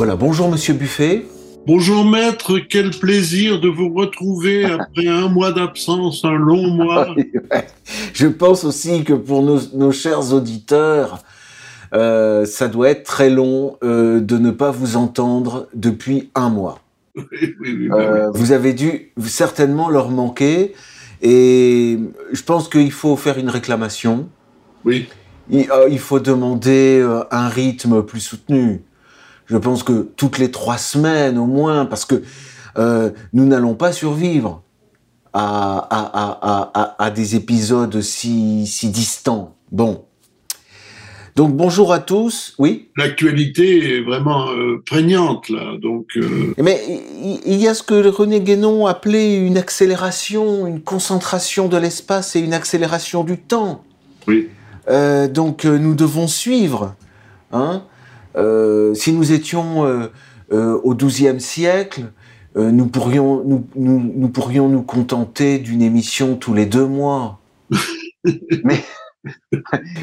Voilà, bonjour Monsieur Buffet. Bonjour maître, quel plaisir de vous retrouver après un mois d'absence, un long mois. Je pense aussi que pour nos, chers auditeurs, euh, ça doit être très long euh, de ne pas vous entendre depuis un mois. Euh, vous avez dû certainement leur manquer et je pense qu'il faut faire une réclamation. Oui. il faut demander un rythme plus soutenu je pense que toutes les trois semaines au moins, parce que euh, nous n'allons pas survivre à, des épisodes si, si distants. Bon. Donc bonjour à tous. Oui? L'actualité est vraiment euh, prégnante là. Donc. Euh, Mais il y a ce que René Guénon appelait une accélération, une concentration de l'espace et une accélération du temps. Oui. donc nous devons suivre. Hein si nous étions euh, euh, au XIIe siècle, nous pourrions nous, nous, pourrions nous contenter d'une émission tous les deux mois. mais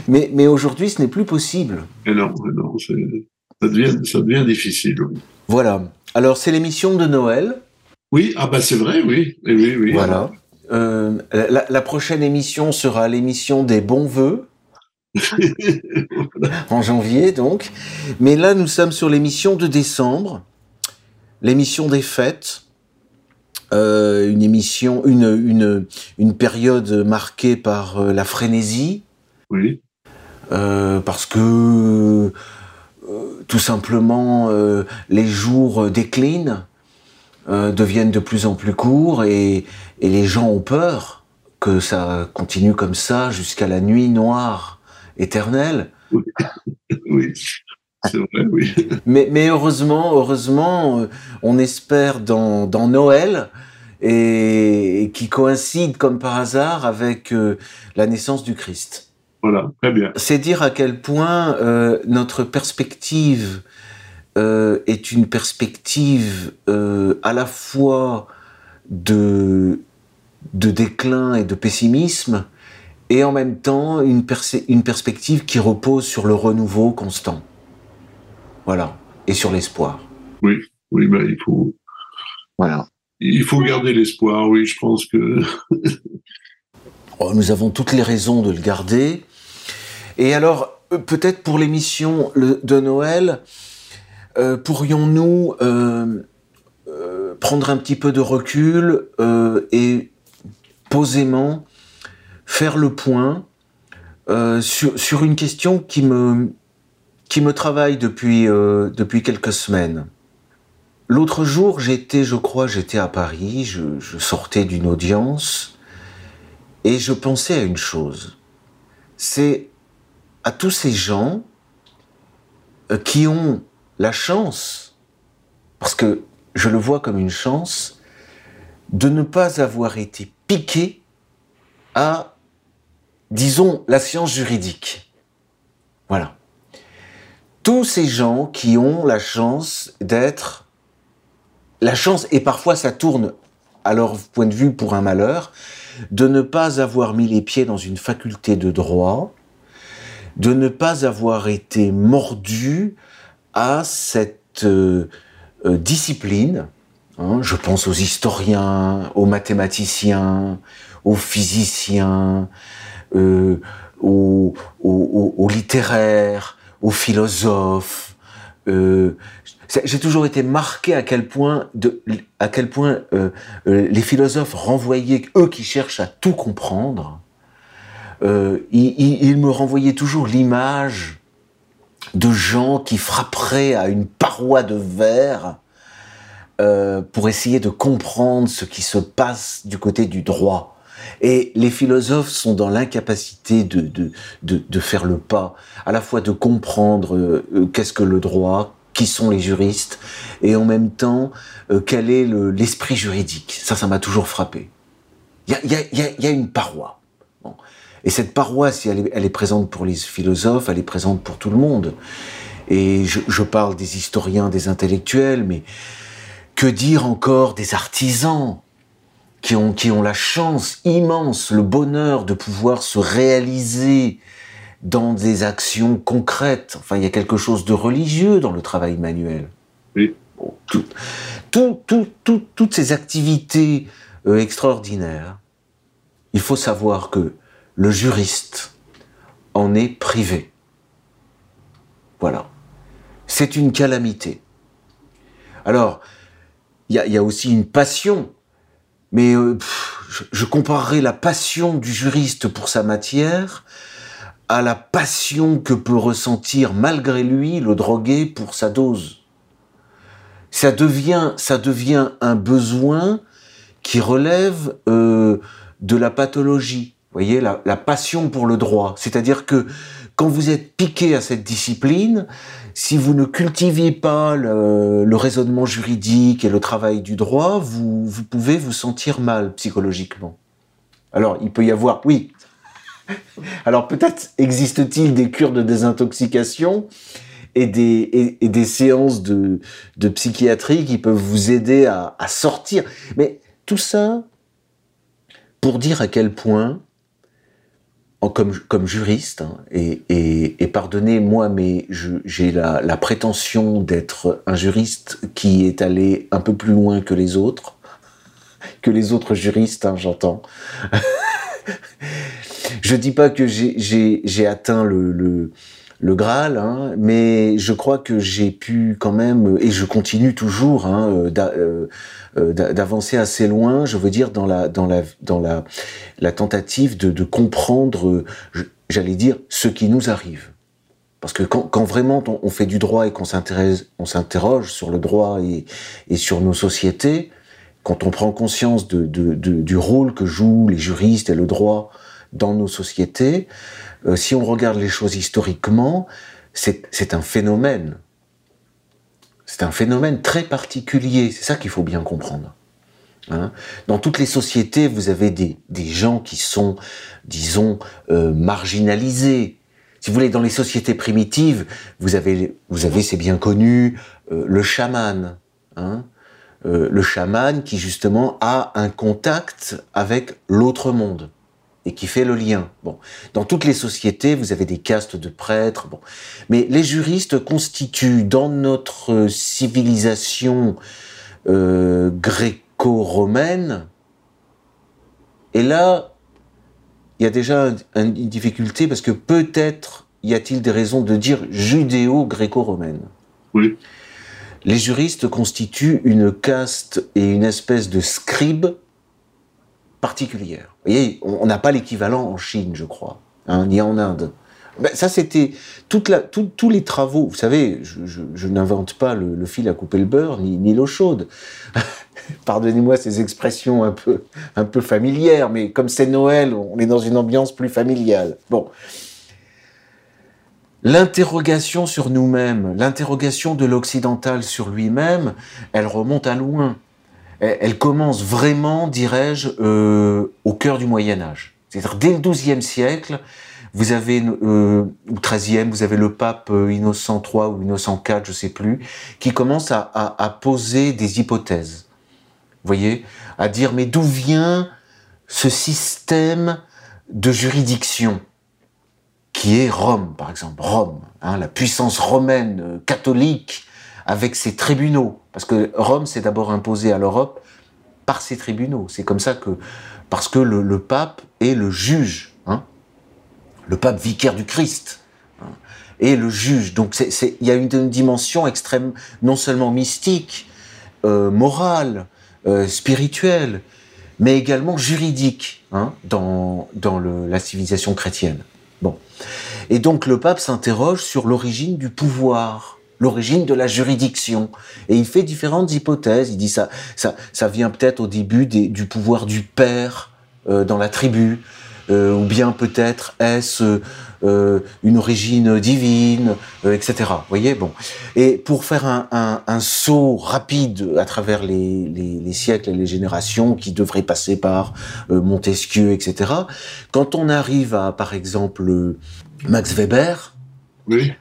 mais, mais aujourd'hui, ce n'est plus possible. Et non, non ça, devient, ça devient difficile. Voilà. Alors, c'est l'émission de Noël. Oui, ah bah c'est vrai, oui. oui, oui. Voilà. la, la, prochaine émission sera l'émission des bons en janvier donc. Mais là, nous sommes sur l'émission de décembre, l'émission des fêtes. Euh, une émission, une, une, une, période marquée par euh, la frénésie. Oui. Euh, parce que tout simplement les jours déclinent, deviennent de plus en plus courts et, et les gens ont peur que ça continue comme ça jusqu'à la nuit noire éternel. Oui. C'est vrai, oui. Mais, mais, heureusement, heureusement, euh, on espère dans, dans Noël et, qui coïncide comme par hasard avec euh, la naissance du Christ. Voilà, très bien. C'est dire à quel point euh, notre perspective est une perspective à la fois de, de déclin et de pessimisme, et en même temps une, une perspective qui repose sur le renouveau constant. Voilà, et sur l'espoir. Oui, oui, ben, il faut. Voilà. Il faut garder l'espoir, oui, je pense que. oh, nous avons toutes les raisons de le garder. Et alors, euh, peut-être pour l'émission de Noël, euh, pourrions-nous euh, prendre un petit peu de recul et posément faire le point euh, sur, sur, une question qui me, qui me travaille depuis, euh, depuis quelques semaines. L'autre jour, j'étais, je crois, j'étais à Paris, je, je sortais d'une audience et je pensais à une chose. C'est à tous ces gens euh, qui ont la chance, parce que je le vois comme une chance, de ne pas avoir été piqués à disons, la science juridique. Voilà. Tous ces gens qui ont la chance d'être, la chance, et parfois ça tourne à leur point de vue pour un malheur, de ne pas avoir mis les pieds dans une faculté de droit, de ne pas avoir été mordu à cette euh, euh, discipline. Hein, je pense aux historiens, aux mathématiciens, aux physiciens, euh, aux, littéraires, aux philosophes. Euh, j'ai toujours été marqué à quel point, euh, les philosophes renvoyaient, eux qui cherchent à tout comprendre, ils, me renvoyaient toujours l'image de gens qui frapperaient à une paroi de verre pour essayer de comprendre ce qui se passe du côté du droit. Et les philosophes sont dans l'incapacité de, de, de, faire le pas, à la fois de comprendre euh, euh, qu'est-ce que le droit, qui sont les juristes, et en même temps, euh, quel est l'esprit juridique. Ça, ça m'a toujours frappé. Il y a, y, a, y a, une paroi. Et cette paroi, si elle est, présente pour les philosophes, elle est présente pour tout le monde. Et je parle des historiens, des intellectuels, mais que dire encore des artisans? Qui ont, qui ont la chance immense, le bonheur de pouvoir se réaliser dans des actions concrètes. Enfin, il y a quelque chose de religieux dans le travail manuel. Oui. toutes ces activités euh, extraordinaires, il faut savoir que le juriste en est privé. Voilà. C'est une calamité. Alors, il y, a, aussi une passion, mais euh, je, comparerais la passion du juriste pour sa matière à la passion que peut ressentir malgré lui le drogué pour sa dose. Ça devient, ça devient un besoin qui relève euh, de la pathologie. Vous voyez, la passion pour le droit. C'est-à-dire que quand vous êtes piqué à cette discipline, si vous ne cultiviez pas le, raisonnement juridique et le travail du droit, vous, pouvez vous sentir mal psychologiquement. Alors, il peut y avoir, oui, alors peut-être existe-t-il des cures de désintoxication et des, et, des séances de, psychiatrie qui peuvent vous aider à, sortir. Mais tout ça pour dire à quel point, comme, comme juriste, hein, et, et, et pardonnez-moi, mais j'ai la, la prétention d'être un juriste qui est allé un peu plus loin que les autres, que les autres juristes, hein, j'entends. je dis pas que j'ai atteint le, le, le Graal, hein, mais je crois que j'ai pu quand même, et je continue toujours, hein, euh, euh, euh, d'avancer assez loin, je veux dire, dans la, tentative de, comprendre, j'allais dire, ce qui nous arrive. Parce que quand, vraiment on, fait du droit et qu'on s'interroge sur le droit et, sur nos sociétés, quand on prend conscience du rôle que jouent les juristes et le droit dans nos sociétés, euh, si on regarde les choses historiquement, c'est un phénomène. C'est un phénomène très particulier. C'est ça qu'il faut bien comprendre. Hein dans toutes les sociétés, vous avez des, gens qui sont, disons, euh, marginalisés. Si vous voulez, dans les sociétés primitives, vous avez, vous avez, c'est bien connu, euh, le chaman. Hein le chaman qui justement a un contact avec l'autre monde et qui fait le lien. Bon, dans toutes les sociétés, vous avez des castes de prêtres. Bon, mais les juristes constituent dans notre civilisation euh, gréco-romaine. Et là, il y a déjà une difficulté parce que peut-être y a-t-il des raisons de dire judéo-gréco-romaine. Oui. Les juristes constituent une caste et une espèce de scribe particulière. Vous voyez, on n'a pas l'équivalent en Chine, je crois, hein, ni en Inde. Ben, ça, c'était tous les travaux. Vous savez, je, n'invente pas le, le, fil à couper le beurre, ni, ni l'eau chaude. Pardonnez-moi ces expressions un peu, un peu familières, mais comme c'est Noël, on est dans une ambiance plus familiale. Bon. L'interrogation sur nous-mêmes, l'interrogation de l'occidental sur lui-même, elle remonte à loin elle commence vraiment, dirais-je, euh, au cœur du Moyen Âge. C'est-à-dire dès le XIIe siècle, vous avez euh, ou XIIIe, vous avez le pape euh, Innocent III ou Innocent IV, je sais plus, qui commence à, poser des hypothèses. Vous voyez, à dire mais d'où vient ce système de juridiction qui est Rome, par exemple, Rome, hein, la puissance romaine catholique avec ses tribunaux. Parce que Rome s'est d'abord imposé à l'Europe par ses tribunaux. C'est comme ça que, parce que le, pape est le juge, hein, le pape vicaire du Christ, hein, est le juge. Donc il y a une, dimension extrême, non seulement mystique, euh, morale, euh, spirituelle, mais également juridique hein, dans, dans la civilisation chrétienne. Bon. Et donc le pape s'interroge sur l'origine du pouvoir l'origine de la juridiction. Et il fait différentes hypothèses. Il dit ça, ça, ça vient peut-être au début des, du pouvoir du père euh, dans la tribu, euh, ou bien peut-être est-ce euh, une origine divine, euh, etc. Vous voyez, bon. Et pour faire un, un, un saut rapide à travers les, les, les, siècles et les générations qui devraient passer par euh, Montesquieu, etc. Quand on arrive à, par exemple, Max Weber. Oui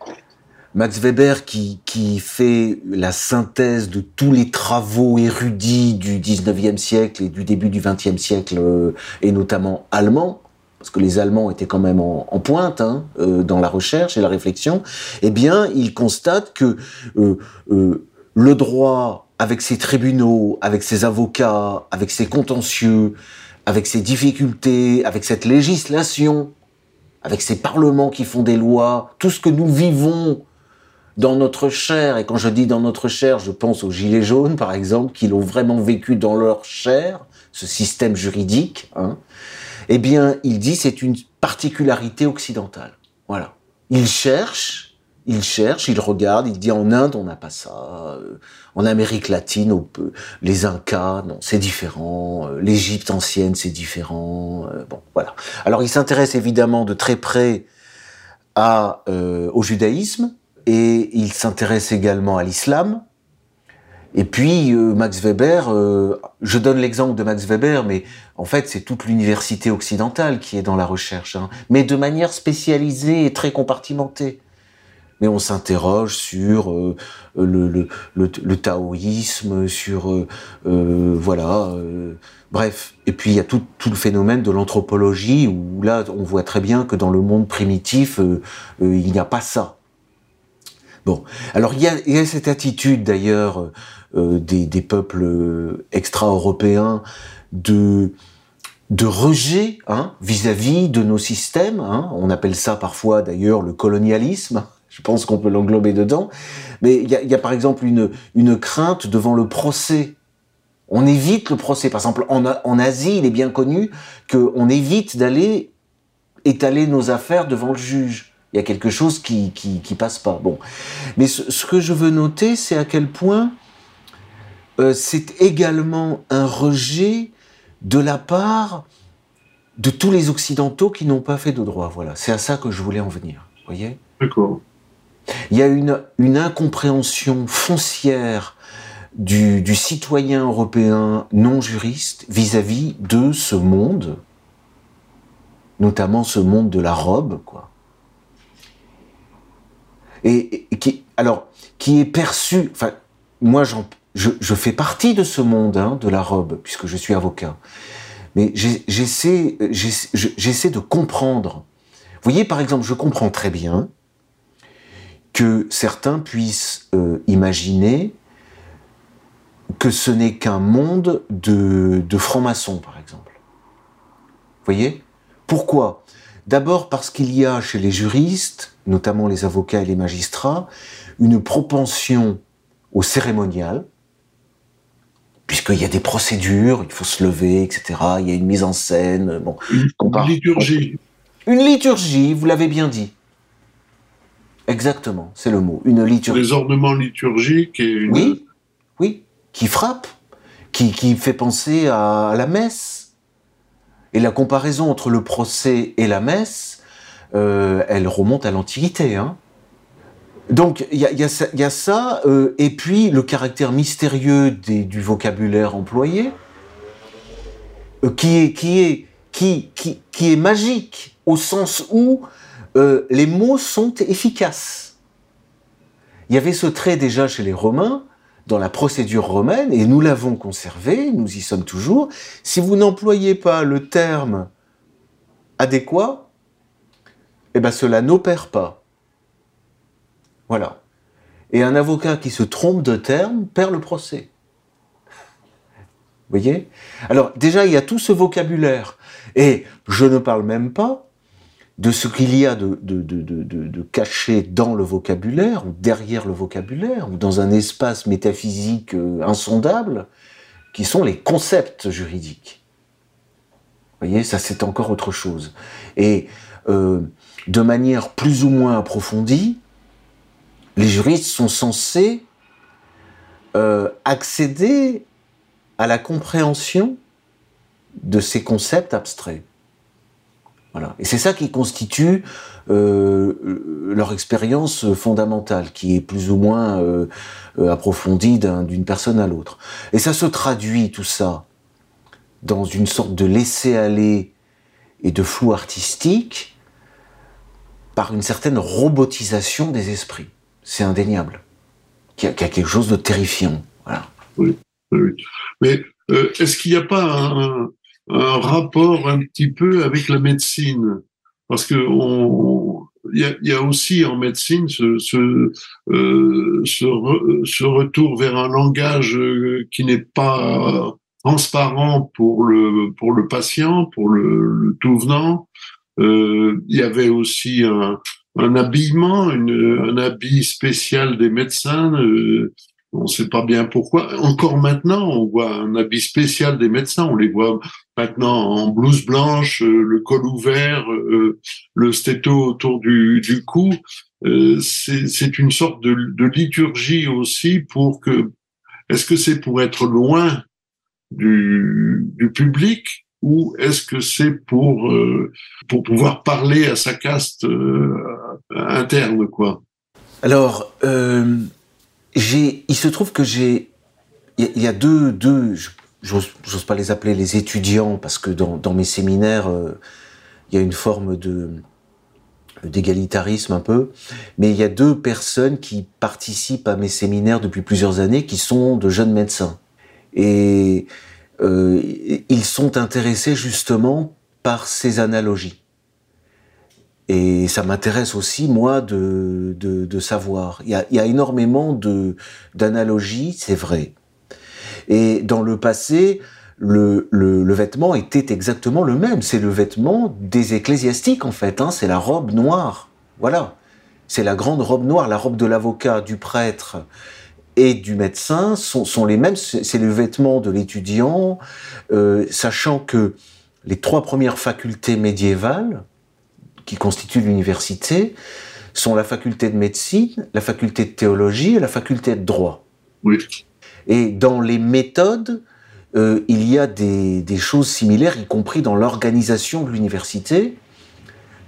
Max Weber qui, qui fait la synthèse de tous les travaux érudits du 19e siècle et du début du 20e siècle, euh, et notamment allemands, parce que les Allemands étaient quand même en, pointe hein, euh, dans la recherche et la réflexion, eh bien, il constate que euh le droit, avec ses tribunaux, avec ses avocats, avec ses contentieux, avec ses difficultés, avec cette législation, avec ces parlements qui font des lois, tout ce que nous vivons dans notre chair, et quand je dis dans notre chair, je pense aux Gilets jaunes, par exemple, qui l'ont vraiment vécu dans leur chair, ce système juridique, hein, eh bien, il dit c'est une particularité occidentale. Voilà. Il cherche, il cherche, il regarde, il dit en Inde on n'a pas ça, euh, en Amérique latine les Incas non c'est différent, euh, l'Égypte ancienne c'est différent, euh, bon voilà. Alors il s'intéresse évidemment de très près à, au judaïsme, et il s'intéresse également à l'islam. Et puis euh, Max Weber, euh, je donne l'exemple de Max Weber, mais en fait c'est toute l'université occidentale qui est dans la recherche, hein, mais de manière spécialisée et très compartimentée. Mais on s'interroge sur euh, le, taoïsme, sur voilà, bref. Et puis il y a tout le phénomène de l'anthropologie où là on voit très bien que dans le monde primitif il n'y a pas ça. Bon, alors il y a, cette attitude d'ailleurs euh, des, peuples euh, extra-européens de rejet hein, vis-à-vis de nos systèmes. Hein. On appelle ça parfois d'ailleurs le colonialisme. Je pense qu'on peut l'englober dedans. Mais il y a, par exemple une, crainte devant le procès. On évite le procès. Par exemple, en Asie, il est bien connu qu'on évite d'aller étaler nos affaires devant le juge il y a quelque chose qui, qui, passe pas. Bon. Mais ce, que je veux noter, c'est à quel point euh, c'est également un rejet de la part de tous les Occidentaux qui n'ont pas fait de droit. Voilà, c'est à ça que je voulais en venir. voyez? D'accord. Il y a une, une incompréhension foncière du, du, citoyen européen non juriste vis-à-vis -vis de ce monde, notamment ce monde de la robe, quoi et, qui, alors, qui est perçu. Enfin, moi, je, fais partie de ce monde hein, de la robe puisque je suis avocat. Mais j'essaie, j'essaie de comprendre. Vous voyez, par exemple, je comprends très bien que certains puissent euh, imaginer que ce n'est qu'un monde de, de francs-maçons, par exemple. Vous voyez? Pourquoi? D'abord parce qu'il y a chez les juristes, notamment les avocats et les magistrats, une propension au cérémonial, puisqu'il y a des procédures, il faut se lever, etc. Il y a une mise en scène. Bon, une liturgie. Une liturgie, vous l'avez bien dit. Exactement, c'est le mot. Une liturgie. Les ornements liturgiques et une... Oui, oui, qui frappe, qui, qui fait penser à la messe et la comparaison entre le procès et la messe, euh, elle remonte à l'Antiquité. Hein. Donc il y a, ça, euh, et puis le caractère mystérieux du vocabulaire employé, euh, qui, est, qui, est, magique, au sens où les mots sont efficaces. Il y avait ce trait déjà chez les Romains, dans la procédure romaine, et nous l'avons conservé, nous y sommes toujours, si vous n'employez pas le terme adéquat, eh ben cela n'opère pas. Voilà. Et un avocat qui se trompe de terme perd le procès. Vous voyez? Alors déjà, il y a tout ce vocabulaire. Et je ne parle même pas de ce qu'il y a de, caché dans le vocabulaire, ou derrière le vocabulaire, ou dans un espace métaphysique euh, insondable, qui sont les concepts juridiques. Vous voyez, ça c'est encore autre chose. Et euh, de manière plus ou moins approfondie, les juristes sont censés euh, accéder à la compréhension de ces concepts abstraits. Et c'est ça qui constitue euh, leur expérience fondamentale, qui est plus ou moins euh, euh, approfondie d'une personne à l'autre. Et ça se traduit tout ça dans une sorte de laisser-aller et de flou artistique par une certaine robotisation des esprits. C'est indéniable. Qu'il y, a quelque chose de terrifiant. Oui, oui. Mais est-ce qu'il n'y a pas un, un rapport un petit peu avec la médecine. Parce que on, il y, a, aussi en médecine ce, ce, euh, ce, retour vers un langage euh, qui n'est pas transparent pour le, pour le patient, pour le, tout venant. Euh, il y avait aussi un, un habillement, un habit spécial des médecins. On ne sait pas bien pourquoi. Encore maintenant, on voit un habit spécial des médecins. On les voit maintenant en blouse blanche, euh, le col ouvert, euh, le stéto autour du, cou. Euh, c'est une sorte de, liturgie aussi pour que. Est-ce que c'est pour être loin du, du public ou est-ce que c'est pour pour pouvoir parler à sa caste interne quoi? Alors il se trouve que j'ai, il y, a deux, deux, j'ose pas les appeler les étudiants parce que dans, dans mes séminaires, euh, il y a une forme de d'égalitarisme un peu, mais il y a deux personnes qui participent à mes séminaires depuis plusieurs années qui sont de jeunes médecins et euh, ils sont intéressés justement par ces analogies. Et ça m'intéresse aussi, moi, de, de, de savoir. Il y, a, il y, a, énormément de d'analogies, c'est vrai. Et dans le passé, le, le, le, vêtement était exactement le même. C'est le vêtement des ecclésiastiques, en fait. Hein. C'est la robe noire. Voilà. C'est la grande robe noire, la robe de l'avocat, du prêtre et du médecin sont, sont les mêmes. C'est le vêtement de l'étudiant, euh, sachant que les trois premières facultés médiévales, qui constituent l'université sont la faculté de médecine, la faculté de théologie et la faculté de droit. Oui. Et dans les méthodes, euh, il y a des, des, choses similaires, y compris dans l'organisation de l'université.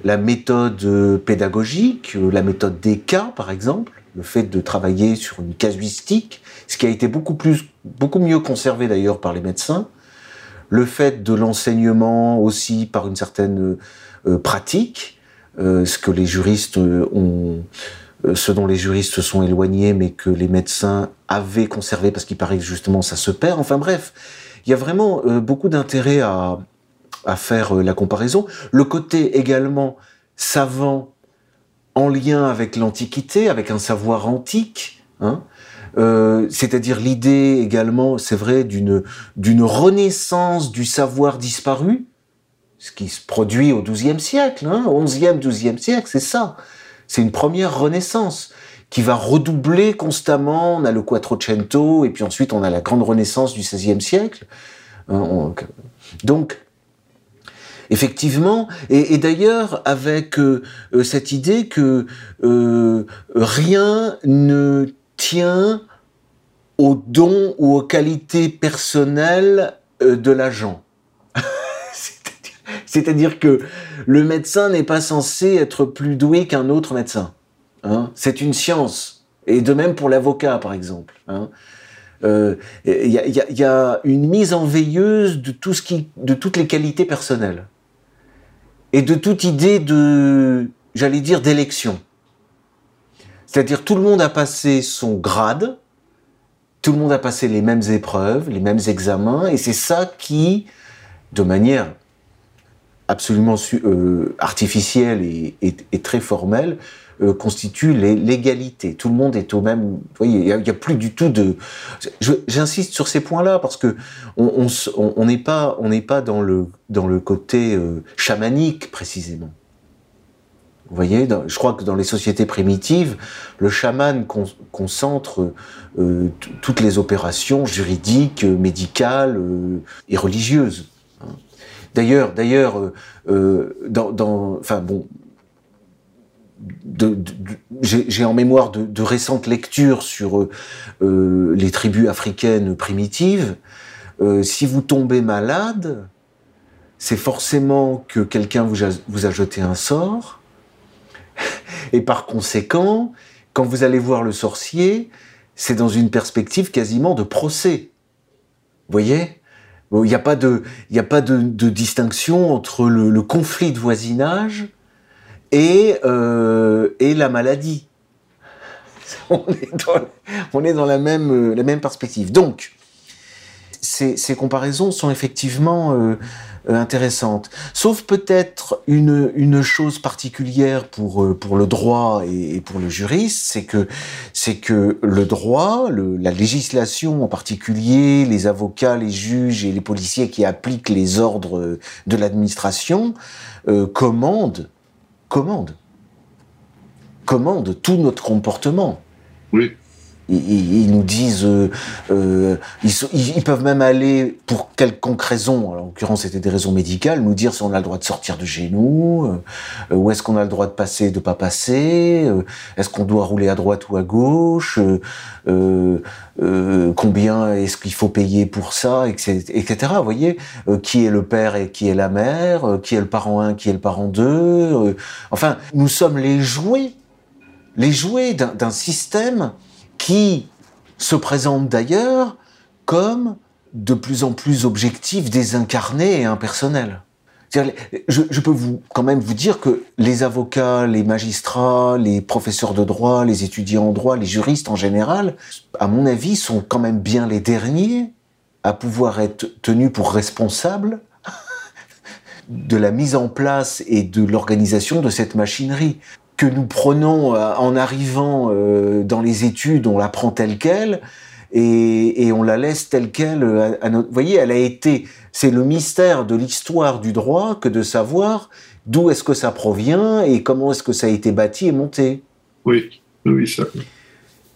La méthode euh, pédagogique, euh, la méthode des cas, par exemple, le fait de travailler sur une casuistique, ce qui a été beaucoup plus, beaucoup mieux conservé d'ailleurs par les médecins. Le fait de l'enseignement aussi par une certaine pratique, euh, ce que les juristes euh, ont, ce dont les juristes sont éloignés, mais que les médecins avaient conservé parce qu'il paraît que justement ça se perd. Enfin bref, il y a vraiment beaucoup d'intérêt à, à faire la comparaison. Le côté également savant en lien avec l'Antiquité, avec un savoir antique, hein, euh, c'est-à-dire l'idée également, c'est vrai, d'une renaissance du savoir disparu, ce qui se produit au XIIe siècle, hein, 11e, 12e siècle, c'est ça. C'est une première renaissance qui va redoubler constamment. On a le Quattrocento, et puis ensuite on a la grande renaissance du XVIe siècle. Hein, donc, effectivement, et, d'ailleurs avec euh, euh, cette idée que euh, rien ne tient aux dons ou aux qualités personnelles de l'agent. C'est-à-dire que le médecin n'est pas censé être plus doué qu'un autre médecin. Hein. C'est une science. Et de même pour l'avocat, par exemple. Hein. Euh, il y, a, une mise en veilleuse de de toutes les qualités personnelles et de toute idée de, j'allais dire, d'élection. C'est-à-dire tout le monde a passé son grade, tout le monde a passé les mêmes épreuves, les mêmes examens, et c'est ça qui, de manière absolument euh, artificielle et, très formelle euh, constitue l'égalité. Tout le monde est au même. Vous voyez, il n'y a, plus du tout de. J'insiste sur ces points-là parce que on n'est pas on pas dans le dans le côté euh, chamanique précisément. Vous voyez, je crois que dans les sociétés primitives, le chaman concentre euh, toutes les opérations juridiques, médicales et religieuses. D'ailleurs, d'ailleurs, euh, euh, dans, enfin bon, j'ai en mémoire de, récentes lectures sur euh, les tribus africaines primitives. si vous tombez malade, c'est forcément que quelqu'un vous a, vous a jeté un sort. Et par conséquent, quand vous allez voir le sorcier, c'est dans une perspective quasiment de procès. Vous voyez? Il n'y a pas de, il a pas de, distinction entre le, conflit de voisinage et, euh, et la maladie. On est dans, on est dans la même, la même perspective. Donc, ces, comparaisons sont effectivement euh, euh, intéressantes. Sauf peut-être une, chose particulière pour, euh, le droit et, pour le juriste, c'est que, c'est que le droit, la législation en particulier, les avocats, les juges et les policiers qui appliquent les ordres de l'administration, commandent, commandent, commandent tout notre comportement. Oui ils, nous disent, euh, euh ils, peuvent même aller pour quelconque raison, en l'occurrence c'était des raisons médicales, nous dire si on a le droit de sortir de chez nous, euh, où est-ce qu'on a le droit de passer, de pas passer, est-ce qu'on doit rouler à droite ou à gauche, combien est-ce qu'il faut payer pour ça, etc. etc. Vous voyez, qui est le père et qui est la mère, qui est le parent 1, qui est le parent 2. enfin, nous sommes les jouets, les jouets d'un système qui se présente d'ailleurs comme de plus en plus objectif, désincarné et impersonnel. Je, je, peux vous, quand même vous dire que les avocats, les magistrats, les professeurs de droit, les étudiants en droit, les juristes en général, à mon avis, sont quand même bien les derniers à pouvoir être tenus pour responsables de la mise en place et de l'organisation de cette machinerie que nous prenons euh, en arrivant euh, dans les études, on la prend telle qu'elle et, on la laisse telle qu'elle. Euh, à, Vous voyez, elle a été. C'est le mystère de l'histoire du droit que de savoir d'où est-ce que ça provient et comment est-ce que ça a été bâti et monté. Oui, oui, ça.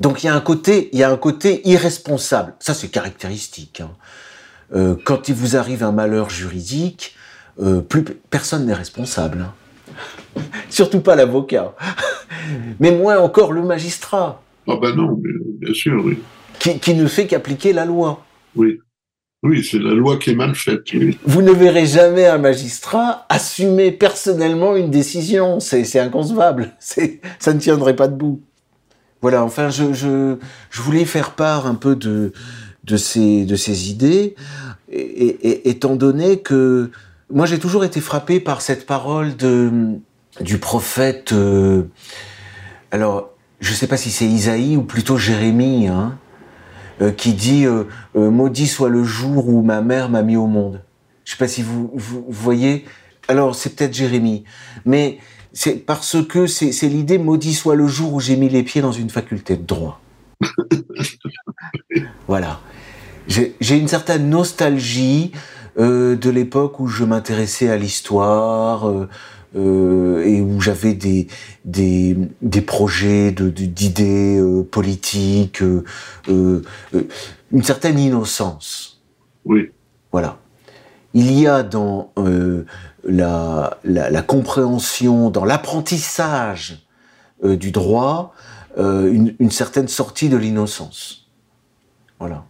Donc il y a un côté, il y a un côté irresponsable. Ça c'est caractéristique. Hein. quand il vous arrive un malheur juridique, plus personne n'est responsable. Surtout pas l'avocat. mais moins encore le magistrat. Ah ben non, bien sûr, oui. Qui, ne fait qu'appliquer la loi. Oui. Oui, c'est la loi qui est mal faite. Vous ne verrez jamais un magistrat assumer personnellement une décision. C'est inconcevable. Ça ne tiendrait pas debout. Voilà, enfin, je, je, voulais faire part un peu de, de, ces, de ces idées, et, étant donné que moi j'ai toujours été frappé par cette parole de, du prophète. Euh, alors, je ne sais pas si c'est Isaïe ou plutôt Jérémie, hein, euh, qui dit euh, Maudit soit le jour où ma mère m'a mis au monde. Je ne sais pas si vous, vous, voyez. Alors, c'est peut-être Jérémie, mais c'est parce que c'est l'idée Maudit soit le jour où j'ai mis les pieds dans une faculté de droit. voilà. J'ai une certaine nostalgie euh, de l'époque où je m'intéressais à l'histoire euh, euh, et où j'avais des, des, des projets d'idées de, politiques, une certaine innocence. Oui. Voilà. Il y a dans la, la, la, compréhension, dans l'apprentissage du droit, une, une certaine sortie de l'innocence. Voilà.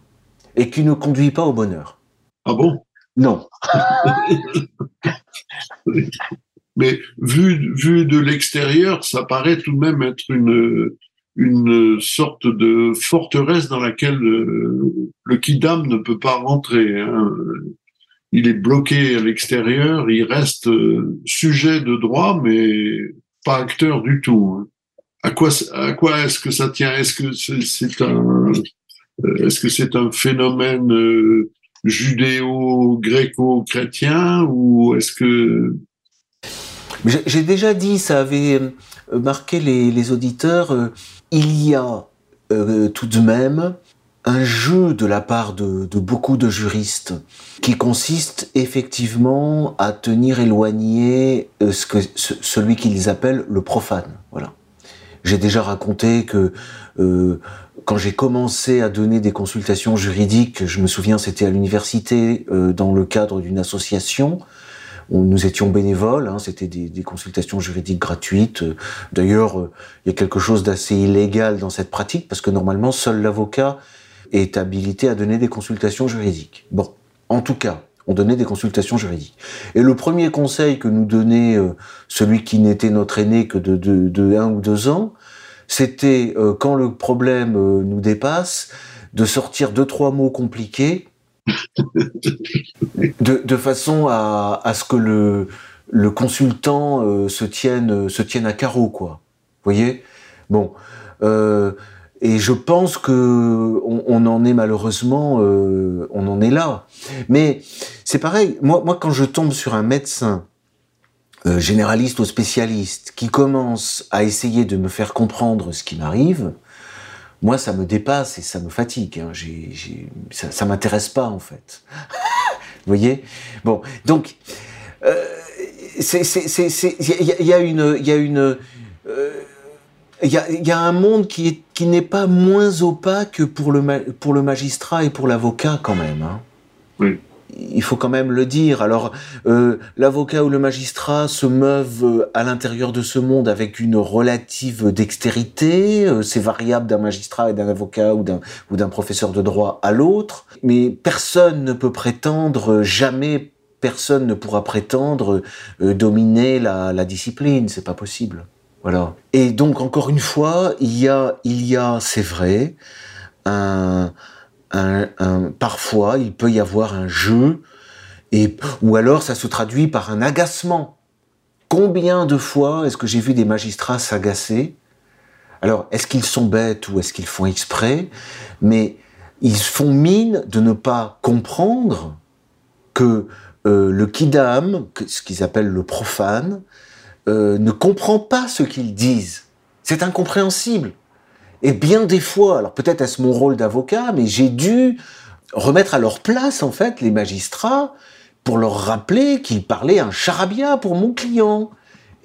Et qui ne conduit pas au bonheur. Ah bon? Non. Mais vu, vu de l'extérieur, ça paraît tout de même être une, une sorte de forteresse dans laquelle le, le kidam ne peut pas rentrer. Hein. Il est bloqué à l'extérieur, il reste sujet de droit, mais pas acteur du tout. Hein. À quoi, à quoi est-ce que ça tient? Est-ce que c'est un, est-ce que c'est un phénomène euh, judéo-gréco-chrétien ou est-ce que... J'ai déjà dit, ça avait euh, marqué les, auditeurs, euh, il y a euh, tout de même un jeu de la part de, beaucoup de juristes qui consiste effectivement à tenir éloigné ce que, celui qu'ils appellent le profane. Voilà. J'ai déjà raconté que quand j'ai commencé à donner des consultations juridiques, je me souviens, c'était à l'université, euh, dans le cadre d'une association. Où nous étions bénévoles, hein, c'était des, consultations juridiques gratuites. D'ailleurs, euh, il y a quelque chose d'assez illégal dans cette pratique, parce que normalement, seul l'avocat est habilité à donner des consultations juridiques. Bon, en tout cas, on donnait des consultations juridiques. Et le premier conseil que nous donnait euh, celui qui n'était notre aîné que de, de, de un ou deux ans, c'était euh, quand le problème euh, nous dépasse, de sortir deux trois mots compliqués, de, façon à, ce que le, le consultant euh, se tienne se tienne à carreau, quoi. Vous voyez? Bon. et je pense que on, en est malheureusement, on en est là. Mais c'est pareil. Moi, moi, quand je tombe sur un médecin euh, généraliste ou spécialiste qui commence à essayer de me faire comprendre ce qui m'arrive, moi, ça me dépasse et ça me fatigue. Hein. ça, ça m'intéresse pas en fait. Vous voyez? Bon, donc il y, a un monde qui, qui n'est pas moins opaque pour le, pour le magistrat et pour l'avocat quand même. Hein. Oui. Il faut quand même le dire. Alors, euh, l'avocat ou le magistrat se meuvent euh, à l'intérieur de ce monde avec une relative dextérité. Euh, c'est variable d'un magistrat et d'un avocat ou d'un professeur de droit à l'autre. Mais personne ne peut prétendre, jamais personne ne pourra prétendre dominer la, la discipline. C'est pas possible. Voilà. Et donc encore une fois, il y a, il y a, c'est vrai, un, parfois il peut y avoir un jeu, et ou alors ça se traduit par un agacement. Combien de fois est-ce que j'ai vu des magistrats s'agacer? Alors, est-ce qu'ils sont bêtes ou est-ce qu'ils font exprès? Mais ils font mine de ne pas comprendre que euh, le kidam, ce qu'ils appellent le profane, euh, ne comprend pas ce qu'ils disent. C'est incompréhensible. Et bien des fois, alors peut-être est-ce mon rôle d'avocat, mais j'ai dû remettre à leur place, en fait, les magistrats pour leur rappeler qu'ils parlaient un charabia pour mon client.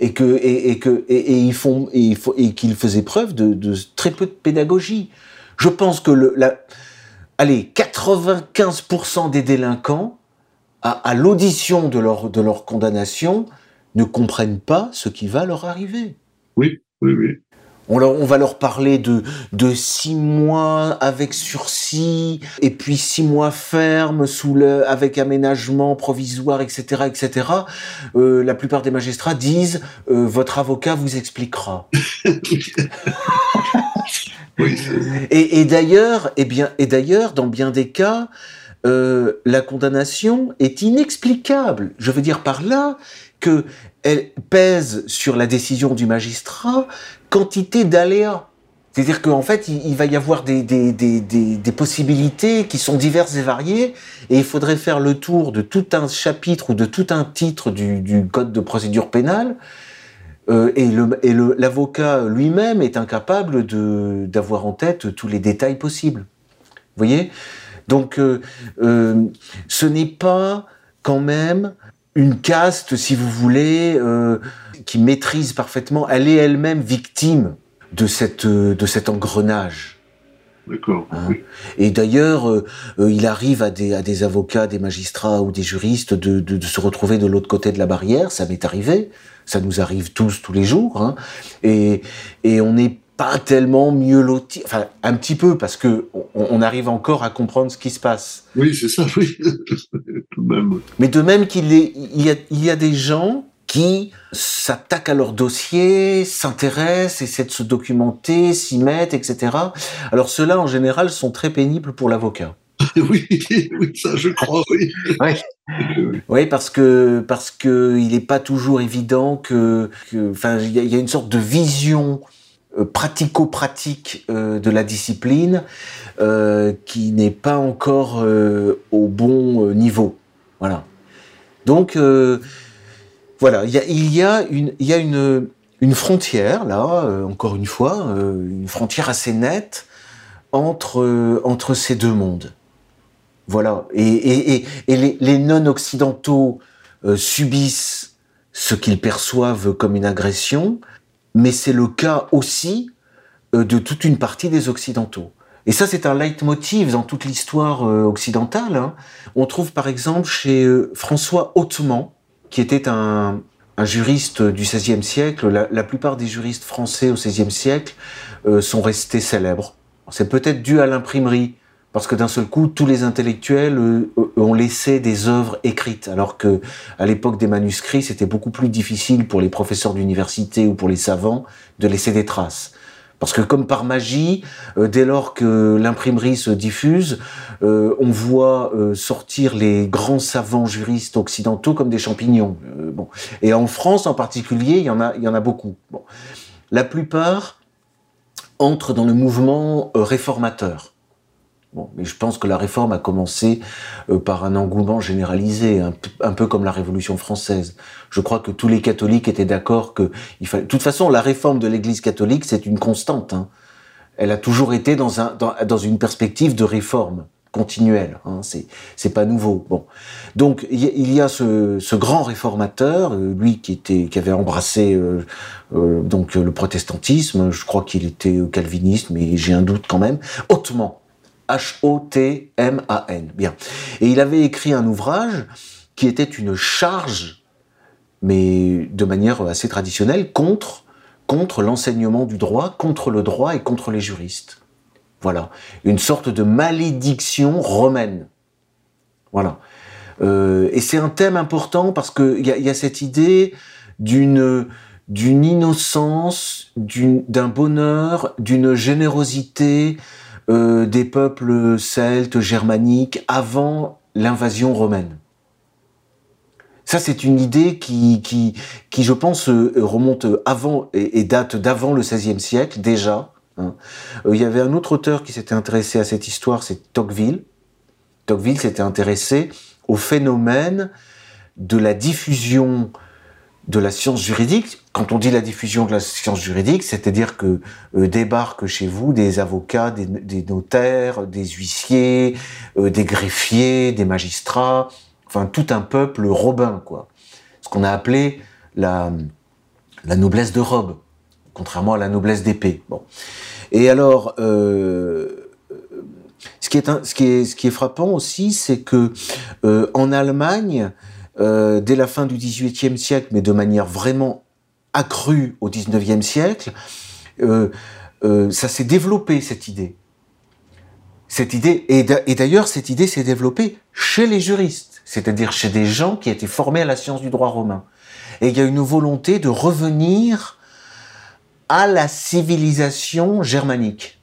Et que, et, que, et, qu'ils faisaient preuve de, très peu de pédagogie. Je pense que le, allez, 95% des délinquants, à, à l'audition de leur, de leur condamnation, ne comprennent pas ce qui va leur arriver. Oui, oui, oui. On, on, va leur parler de, de six mois avec sursis, et puis six mois ferme sous le, avec aménagement provisoire, etc., etc. Euh, la plupart des magistrats disent euh, votre avocat vous expliquera. oui. Et, et d'ailleurs, et eh bien, et d'ailleurs, dans bien des cas, euh, la condamnation est inexplicable. Je veux dire par là que elle pèse sur la décision du magistrat quantité d'aléas. C'est-à-dire qu'en fait, il, va y avoir des, possibilités qui sont diverses et variées, et il faudrait faire le tour de tout un chapitre ou de tout un titre du, code de procédure pénale, euh, et l'avocat lui-même est incapable d'avoir en tête tous les détails possibles. Vous voyez? Donc, euh, euh, ce n'est pas quand même une caste, si vous voulez, qui maîtrise parfaitement. Elle est elle-même victime de cette euh, de cet engrenage. D'accord. Hein. Et d'ailleurs, euh, il arrive à des, à des avocats, des magistrats ou des juristes de, de, de se retrouver de l'autre côté de la barrière. Ça m'est arrivé. Ça nous arrive tous, tous les jours. Hein. Et, et on est pas tellement mieux loti, enfin un petit peu parce que on, arrive encore à comprendre ce qui se passe. Oui, c'est ça, oui, tout de même. Mais de même qu'il il y a, il y a des gens qui s'attaquent à leur dossier, s'intéressent, essaient de se documenter, s'y mettent, etc. Alors ceux-là, en général, sont très pénibles pour l'avocat. oui, oui, ça je crois, oui. oui. oui, parce que parce que il n'est pas toujours évident que, enfin, il y, y, a une sorte de vision euh, pratico-pratique euh, de la discipline euh, qui n'est pas encore au bon niveau. Voilà. Donc voilà, il y a, une, frontière là, encore une fois, une frontière assez nette entre entre ces deux mondes. Voilà. Et, les, non-occidentaux subissent ce qu'ils perçoivent comme une agression, mais c'est le cas aussi euh, de toute une partie des Occidentaux. Et ça, c'est un leitmotiv dans toute l'histoire euh, occidentale. Hein. On trouve par exemple chez euh, François Hautement, qui était un, juriste du XVIe siècle. La, plupart des juristes français au XVIe siècle sont restés célèbres. C'est peut-être dû à l'imprimerie, parce que d'un seul coup, tous les intellectuels euh, ont laissé des œuvres écrites, alors que à l'époque des manuscrits, c'était beaucoup plus difficile pour les professeurs d'université ou pour les savants de laisser des traces. Parce que comme par magie, euh, dès lors que l'imprimerie se diffuse, euh, on voit sortir les grands savants juristes occidentaux comme des champignons. bon. Et en France en particulier, il y en a, il y en a beaucoup. Bon. La plupart entre dans le mouvement réformateur. Mais je pense que la réforme a commencé euh, par un engouement généralisé, un, peu comme la Révolution française. Je crois que tous les catholiques étaient d'accord que il fallait. De toute façon, la réforme de l'Église catholique, c'est une constante. Hein. Elle a toujours été dans, un, dans, dans une perspective de réforme continuelle. Hein. C'est pas nouveau. Donc il y a ce, grand réformateur, euh, lui qui avait embrassé euh, donc le protestantisme. Je crois qu'il était calviniste, mais j'ai un doute quand même. Hautement H-O-T-M-A-N. Bien. Et il avait écrit un ouvrage qui était une charge, mais de manière assez traditionnelle, contre, contre l'enseignement du droit, contre le droit et contre les juristes. Voilà. Une sorte de malédiction romaine. Voilà. Euh, et c'est un thème important parce qu'il y, y a, cette idée d'une d'une innocence, d'un bonheur, d'une générosité, euh, des peuples celtes, germaniques, avant l'invasion romaine. Ça, c'est une idée qui, qui, qui, je pense, euh, remonte avant et, date d'avant le XVIe siècle déjà. Hein. Euh, il y avait un autre auteur qui s'était intéressé à cette histoire, c'est Tocqueville. Tocqueville s'était intéressé au phénomène de la diffusion de la science juridique. Quand on dit la diffusion de la science juridique, c'est-à-dire que euh, débarquent chez vous des avocats, des, notaires, des huissiers, euh, des greffiers, des magistrats, enfin tout un peuple robin, quoi. Ce qu'on a appelé la, noblesse de robe, contrairement à la noblesse d'épée. Bon. Et alors, euh, ce, qui est, ce, qui est, frappant aussi, c'est que en Allemagne, dès la fin du XVIIIe siècle, mais de manière vraiment accrue au XIXe siècle, euh, euh, ça s'est développé cette idée. Cette idée, et d'ailleurs cette idée s'est développée chez les juristes, c'est-à-dire chez des gens qui étaient formés à la science du droit romain. Et il y a une volonté de revenir à la civilisation germanique.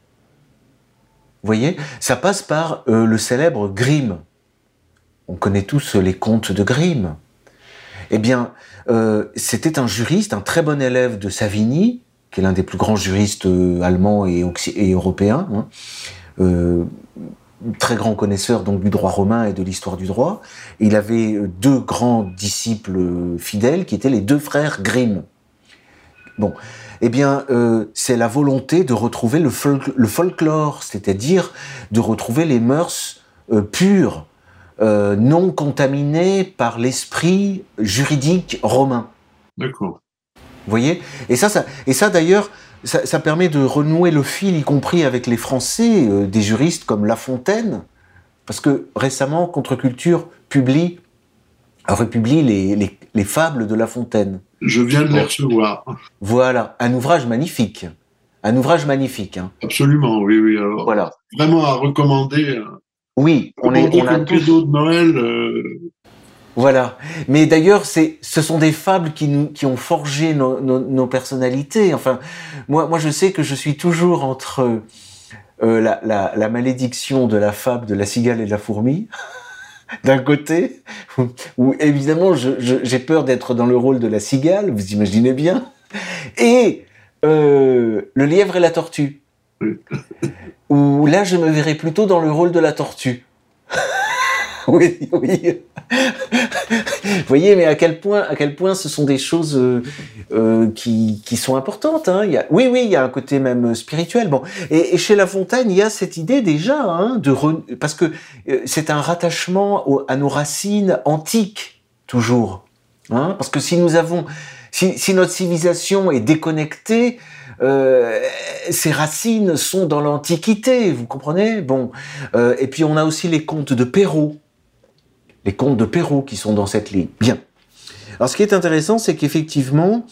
Vous voyez, ça passe par le célèbre Grimm, on connaît tous les contes de Grimm. Eh bien, euh, c'était un juriste, un très bon élève de Savigny, qui est l'un des plus grands juristes euh, allemands et, européens, hein. euh, très grand connaisseur du droit romain et de l'histoire du droit. Il avait deux grands disciples fidèles qui étaient les deux frères Grimm. Bon, eh bien, c'est la volonté de retrouver le, le folklore, c'est-à-dire de retrouver les mœurs pures euh, non contaminé par l'esprit juridique romain. D'accord. Vous voyez? Et ça, ça, et ça d'ailleurs, ça, ça, permet de renouer le fil, y compris avec les Français, euh, des juristes comme La Fontaine, parce que récemment, Contre-Culture publie, republie les, les, les, fables de La Fontaine. Je viens de les recevoir. Voilà, un ouvrage magnifique. Un ouvrage magnifique. Hein. Absolument, oui, oui. Alors, voilà. Vraiment à recommander. Euh, oui, on est on a tous... de Noël. Euh, voilà. Mais d'ailleurs, c'est, ce sont des fables qui nous, qui ont forgé nos, nos, personnalités. Enfin, moi, moi, je sais que je suis toujours entre euh, la, la, la, malédiction de la fable de la cigale et de la fourmi, d'un côté, où, évidemment, j'ai peur d'être dans le rôle de la cigale, vous imaginez bien, et euh, le lièvre et la tortue. Où là, je me verrais plutôt dans le rôle de la tortue. oui, oui. Vous voyez, mais à quel point, à quel point ce sont des choses euh, euh, qui, qui, sont importantes. Hein. Oui, oui, il y a un côté même spirituel. Bon, et, et chez La Fontaine, il y a cette idée déjà hein, de parce que euh, c'est un rattachement à nos racines antiques toujours. Hein, parce que si nous avons, si, si notre civilisation est déconnectée, euh, ses racines sont dans l'Antiquité, vous comprenez? Bon, euh, et puis on a aussi les contes de Perrault, les contes de Perrault qui sont dans cette ligne. Bien. Alors ce qui est intéressant, c'est qu'effectivement,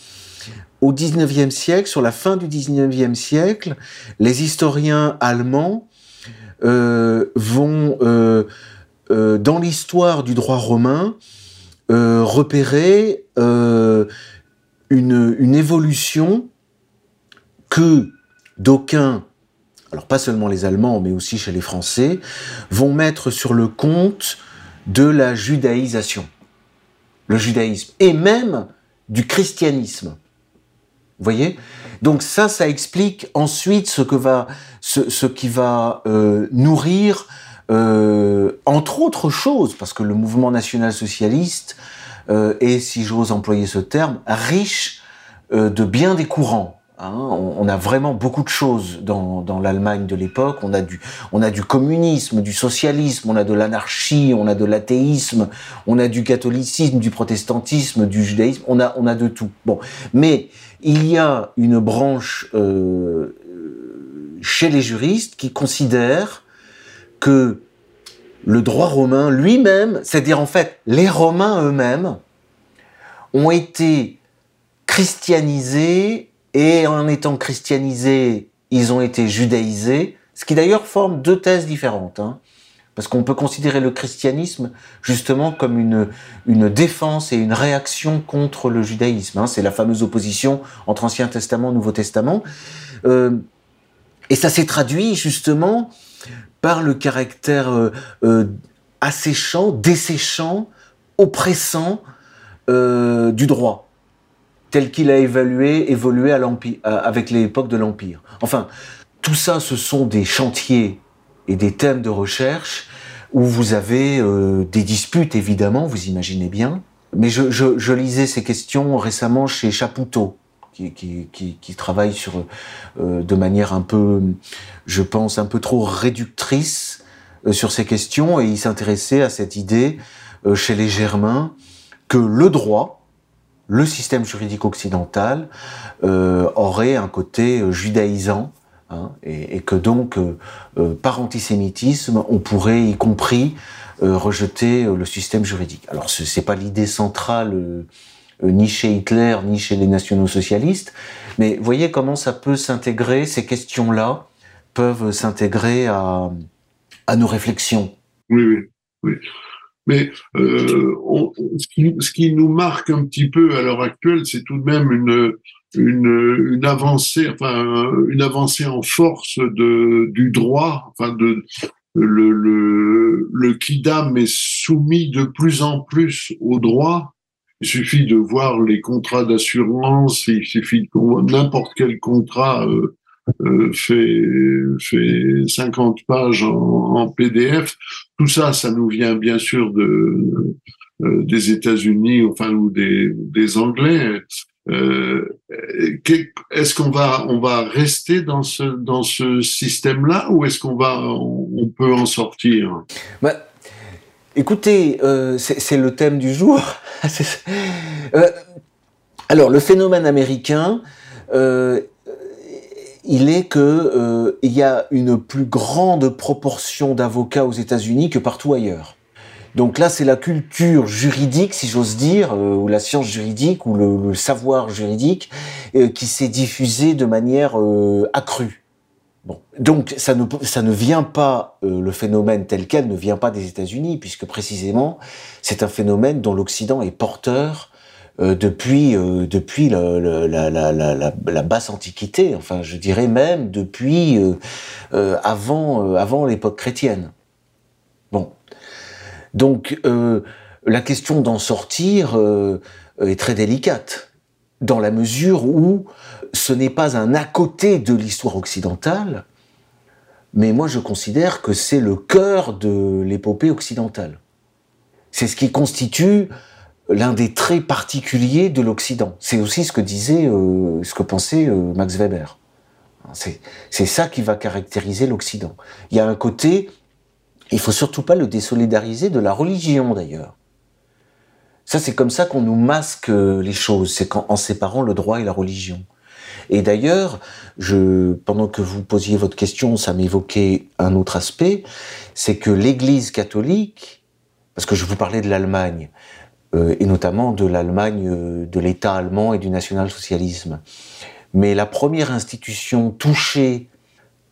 au XIXe siècle, sur la fin du XIXe siècle, les historiens allemands euh, vont, euh, euh, dans l'histoire du droit romain, euh, repérer une évolution que d'aucuns, alors pas seulement les Allemands, mais aussi chez les Français, vont mettre sur le compte de la judaïsation, le judaïsme, et même du christianisme. Vous voyez? Donc ça, ça explique ensuite ce qui va euh, nourrir, euh, entre autres choses, parce que le mouvement national-socialiste euh, est, si j'ose employer ce terme, riche de bien des courants. Hein, on, a vraiment beaucoup de choses dans, l'Allemagne de l'époque. On a du, on a du communisme, du socialisme, on a de l'anarchie, on a de l'athéisme, on a du catholicisme, du protestantisme, du judaïsme. On a, on a de tout. Bon, mais il y a une branche euh, chez les juristes qui considère que le droit romain lui-même, c'est-à-dire en fait les Romains eux-mêmes, ont été christianisés et en étant christianisés, ils ont été judaïsés, ce qui d'ailleurs forme deux thèses différentes. Hein. Parce qu'on peut considérer le christianisme justement comme une, une défense et une réaction contre le judaïsme. Hein. C'est la fameuse opposition entre Ancien Testament et Nouveau Testament. Euh, et ça s'est traduit justement par le caractère euh, euh, asséchant, desséchant, oppressant du droit tel qu'il a évalué, évolué l'empire, avec l'époque de l'Empire. Enfin, tout ça, ce sont des chantiers et des thèmes de recherche où vous avez euh, des disputes, évidemment, vous imaginez bien. Mais je, lisais ces questions récemment chez Chapoutot, qui, travaille sur, euh, de manière un peu, je pense, un peu trop réductrice euh, sur ces questions, et il s'intéressait à cette idée chez les Germains que le droit, le système juridique occidental euh, aurait un côté euh, judaïsant hein, et, que donc euh, par antisémitisme on pourrait y compris rejeter le système juridique. Alors ce n'est pas l'idée centrale ni chez Hitler ni chez les nationaux socialistes, mais voyez comment ça peut s'intégrer, ces questions-là peuvent s'intégrer à, à nos réflexions. Oui, oui, oui. Mais euh, ce, qui, ce, qui, nous marque un petit peu à l'heure actuelle, c'est tout de même une, une, une, avancée, enfin une avancée en force de, du droit, enfin de le, le, le kidam est soumis de plus en plus au droit. Il suffit de voir les contrats d'assurance, il suffit de n'importe quel contrat euh, euh, fait, fait 50 pages en, PDF. Tout ça, ça nous vient bien sûr euh, des États-Unis, enfin ou des, Anglais. Euh, est-ce qu'on va on va rester dans ce dans ce système-là ou est-ce qu'on va on, peut en sortir? Bah, Écoutez, euh, c'est le thème du jour. alors le phénomène américain, il est que euh, il y a une plus grande proportion d'avocats aux États-Unis que partout ailleurs. Donc là, c'est la culture juridique, si j'ose dire, euh, ou la science juridique, ou le, savoir juridique, euh, qui s'est diffusé de manière accrue. Bon, donc ça ne ça ne vient pas le phénomène tel quel ne vient pas des États-Unis, puisque précisément c'est un phénomène dont l'Occident est porteur euh, depuis euh, depuis la, la, la, la, basse antiquité, enfin je dirais même depuis euh, avant avant l'époque chrétienne. Bon, donc la question d'en sortir est très délicate dans la mesure où ce n'est pas un à côté de l'histoire occidentale, mais moi je considère que c'est le cœur de l'épopée occidentale. C'est ce qui constitue l'un des traits particuliers de l'Occident. C'est aussi ce que disait, euh, ce que pensait euh, Max Weber. C'est ça qui va caractériser l'Occident. Il y a un côté, il faut surtout pas le désolidariser de la religion d'ailleurs. Ça, c'est comme ça qu'on nous masque euh, les choses, c'est en, séparant le droit et la religion. Et d'ailleurs, pendant que vous posiez votre question, ça m'évoquait un autre aspect, c'est que l'Église catholique, parce que je vous parlais de l'Allemagne, et notamment de l'Allemagne, euh, de l'État allemand et du national-socialisme. Mais la première institution touchée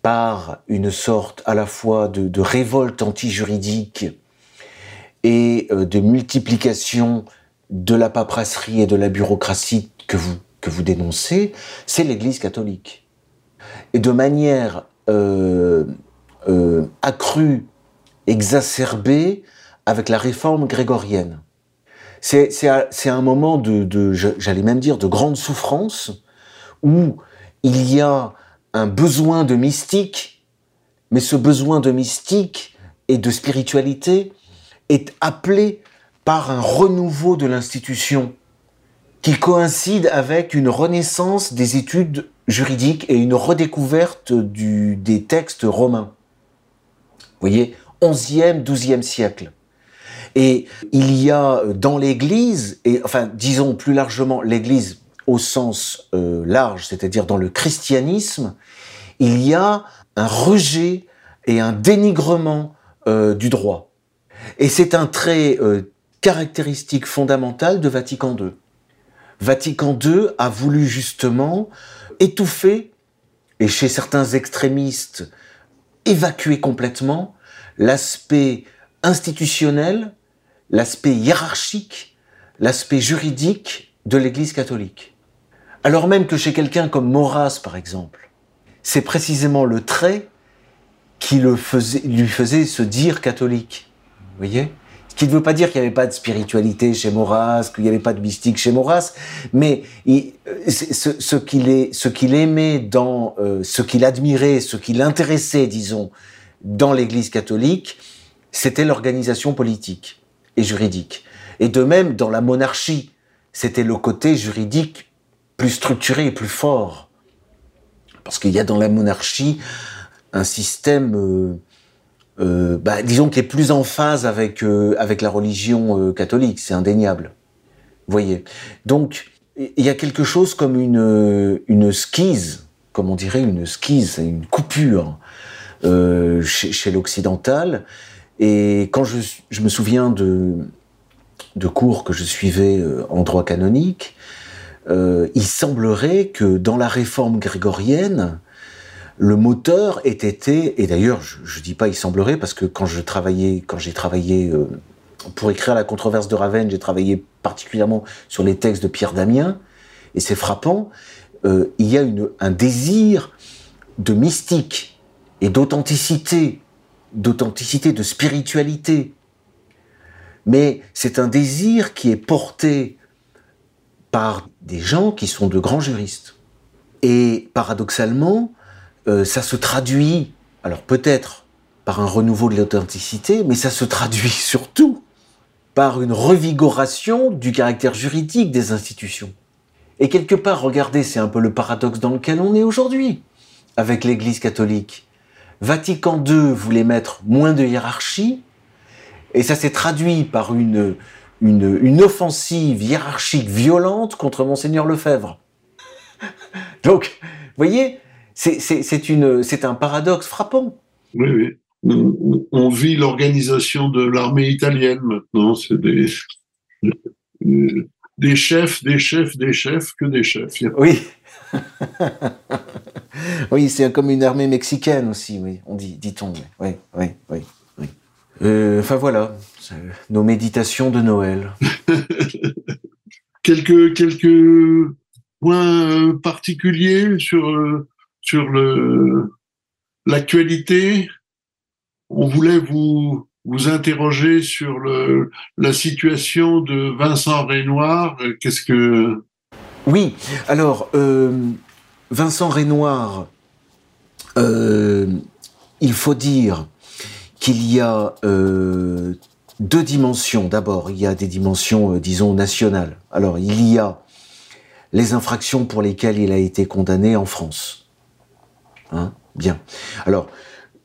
par une sorte à la fois de, révolte anti-juridique et euh, de multiplication de la paperasserie et de la bureaucratie que vous, que vous dénoncez, c'est l'Église catholique. Et de manière accrue, exacerbée, avec la réforme grégorienne c'est un moment de, j'allais même dire, de grande souffrance, où il y a un besoin de mystique, mais ce besoin de mystique et de spiritualité est appelé par un renouveau de l'institution qui coïncide avec une renaissance des études juridiques et une redécouverte des textes romains. Vous voyez, 11e, 12e siècle. Et il y a dans l'Église, et enfin disons plus largement l'Église au sens euh, large, c'est-à-dire dans le christianisme, il y a un rejet et un dénigrement euh, du droit. Et c'est un trait euh, caractéristique fondamental de Vatican II. Vatican II a voulu justement étouffer, et chez certains extrémistes, évacuer complètement l'aspect institutionnel, l'aspect hiérarchique, l'aspect juridique de l'Église catholique. Alors même que chez quelqu'un comme Maurras, par exemple, c'est précisément le trait qui le faisait, lui faisait se dire catholique. Vous voyez? Ce qui ne veut pas dire qu'il n'y avait pas de spiritualité chez Maurras, qu'il n'y avait pas de mystique chez Maurras, mais ce, ce qu'il aimait dans, euh, ce qu'il admirait, ce qui l'intéressait, disons, dans l'Église catholique, c'était l'organisation politique et juridique. Et de même, dans la monarchie, c'était le côté juridique plus structuré et plus fort. Parce qu'il y a dans la monarchie un système, euh, euh, bah, disons, qui est plus en phase avec, euh, avec la religion catholique, c'est indéniable. Vous voyez Donc, il y a quelque chose comme une, une skise, comme on dirait une skise, une coupure chez, chez l'occidental, et quand je, me souviens de, cours que je suivais euh, en droit canonique, euh, il semblerait que dans la réforme grégorienne, le moteur ait été, et d'ailleurs je, ne dis pas il semblerait parce que quand j'ai travaillé euh, pour écrire la controverse de Ravenne, j'ai travaillé particulièrement sur les textes de Pierre Damien, et c'est frappant, il y a un désir de mystique et d'authenticité d'authenticité, de spiritualité. Mais c'est un désir qui est porté par des gens qui sont de grands juristes. Et paradoxalement, euh, ça se traduit, alors peut-être par un renouveau de l'authenticité, mais ça se traduit surtout par une revigoration du caractère juridique des institutions. Et quelque part, regardez, c'est un peu le paradoxe dans lequel on est aujourd'hui avec l'Église catholique. Vatican II voulait mettre moins de hiérarchie, et ça s'est traduit par une, une, offensive hiérarchique violente contre Monseigneur Lefebvre. Donc, vous voyez, c'est un paradoxe frappant. Oui, oui. On, vit l'organisation de l'armée italienne maintenant. C'est des, des chefs, des chefs, des chefs, que des chefs. Oui. oui, c'est comme une armée mexicaine aussi, oui, on dit, dit-on. Oui, oui, oui. oui. Euh, enfin voilà, nos méditations de Noël. quelques, quelques points euh, particuliers sur, euh, sur le, l'actualité. On voulait vous, vous interroger sur le, la situation de Vincent Renoir. Qu'est-ce que... Oui, alors, euh, Vincent Renoir, euh, il faut dire qu'il y a euh, deux dimensions. D'abord, il y a des dimensions, euh, disons, nationales. Alors, il y a les infractions pour lesquelles il a été condamné en France. Hein Bien. Alors,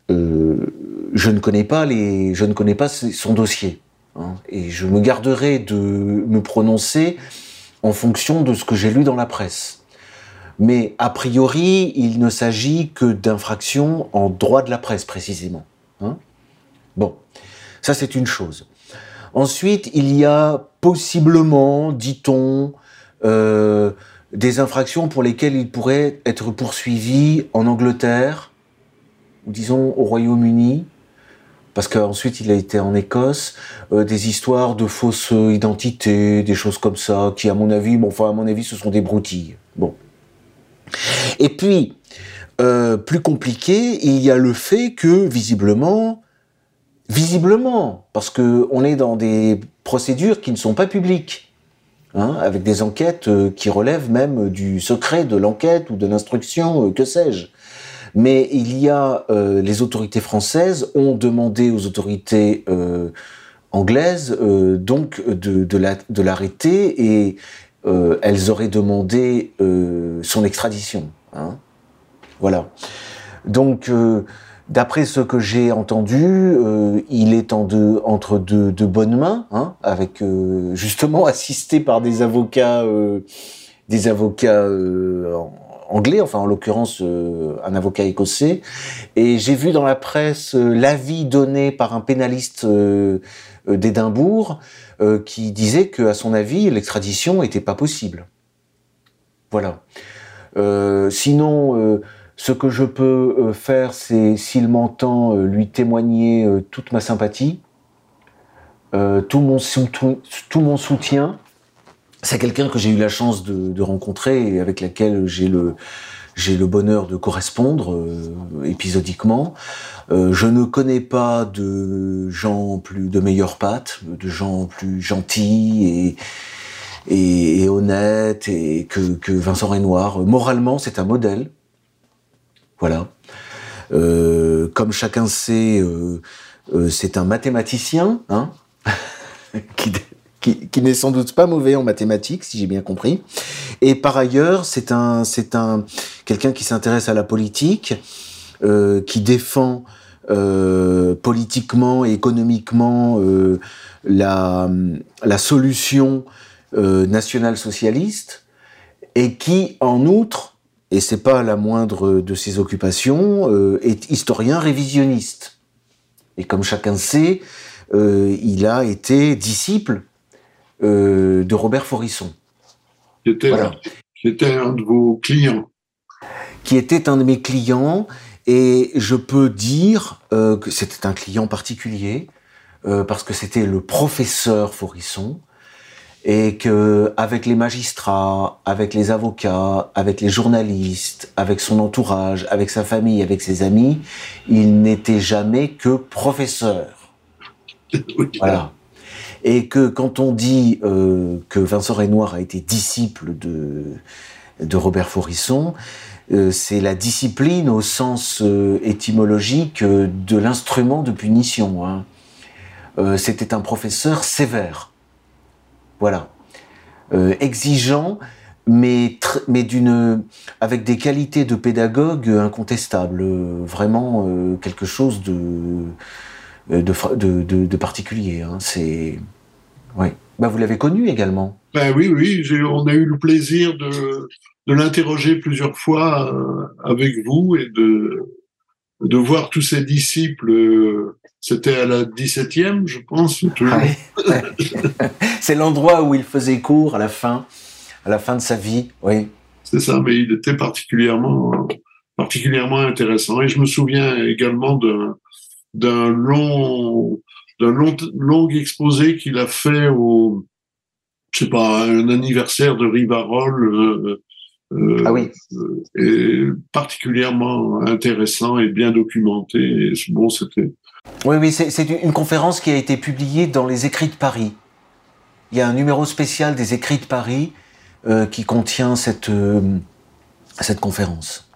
je ne connais pas les, je ne connais pas son dossier, hein, et je me garderai de me prononcer en fonction de ce que j'ai lu dans la presse. Mais a priori, il ne s'agit que d'infractions en droit de la presse précisément. Hein bon, ça c'est une chose. Ensuite, il y a possiblement, dit-on, euh, des infractions pour lesquelles il pourrait être poursuivi en Angleterre, ou disons au Royaume-Uni, parce qu'ensuite il a été en Écosse, euh, des histoires de fausses identités, des choses comme ça, qui à mon avis, bon, enfin à mon avis, ce sont des broutilles. Bon. Et puis, euh, plus compliqué, il y a le fait que visiblement, visiblement, parce que on est dans des procédures qui ne sont pas publiques. hein, avec des enquêtes qui relèvent même du secret de l'enquête ou de l'instruction, que sais-je. Mais il y a les autorités françaises ont demandé aux autorités anglaises donc de, de l'arrêter et elles auraient demandé son extradition. Hein. Voilà. Donc, euh, d'après ce que j'ai entendu, euh, il est entre deux, bonnes mains, hein, avec euh, justement assisté par des avocats, des avocats anglais, enfin en l'occurrence un avocat écossais. Et j'ai vu dans la presse l'avis donné par un pénaliste d'Édimbourg qui disait que, à son avis, l'extradition n'était pas possible. Voilà. sinon ce que je peux euh, faire, c'est, s'il m'entend, euh, lui témoigner euh, toute ma sympathie, tout, mon tout mon soutien. C'est quelqu'un que j'ai eu la chance de, rencontrer et avec laquelle j'ai le, j'ai le bonheur de correspondre épisodiquement. je ne connais pas de gens plus de meilleures pattes, de gens plus gentils et, et, honnêtes et que, que Vincent Renoir. Moralement, c'est un modèle. Voilà. Euh, comme chacun sait, euh, euh, c'est un mathématicien, hein, qui, qui, n'est sans doute pas mauvais en mathématiques, si j'ai bien compris. Et par ailleurs, c'est un, c'est un quelqu'un qui s'intéresse à la politique, qui défend politiquement et économiquement la, la solution nationale socialiste, et qui, en outre, et c'est pas la moindre de ses occupations, euh, est historien révisionniste. Et comme chacun sait, euh, il a été disciple euh, de Robert Forisson. Qui était, qui était un de vos clients. Qui était un de mes clients, et je peux dire que c'était un client particulier, parce que c'était le professeur Forisson, et que avec les magistrats, avec les avocats, avec les journalistes, avec son entourage, avec sa famille, avec ses amis, il n'était jamais que professeur. Voilà. Et que quand on dit euh, que Vincent Renoir a été disciple de, Robert Forisson, euh, c'est la discipline au sens euh, étymologique de l'instrument de punition. Hein. C'était un professeur sévère voilà. Exigeant, mais, mais avec des qualités de pédagogue incontestables. vraiment quelque chose de, de, de, particulier. Hein. C'est. Ouais. Bah, vous l'avez connu également. Ben oui, oui. On a eu le plaisir de, de l'interroger plusieurs fois euh, avec vous et de, de voir tous ses disciples c'était à la 17e, je pense. C'est l'endroit où il faisait cours à la fin, à la fin de sa vie, oui. C'est ça, mais il était particulièrement, particulièrement intéressant. Et je me souviens également d'un long, d'un long, long exposé qu'il a fait au, je sais pas, un anniversaire de Rivarol. Euh, euh, ah oui. et particulièrement intéressant et bien documenté. Et bon, c'était oui, oui, c'est une conférence qui a été publiée dans les Écrits de Paris. Il y a un numéro spécial des Écrits de Paris euh, qui contient cette, euh, cette conférence.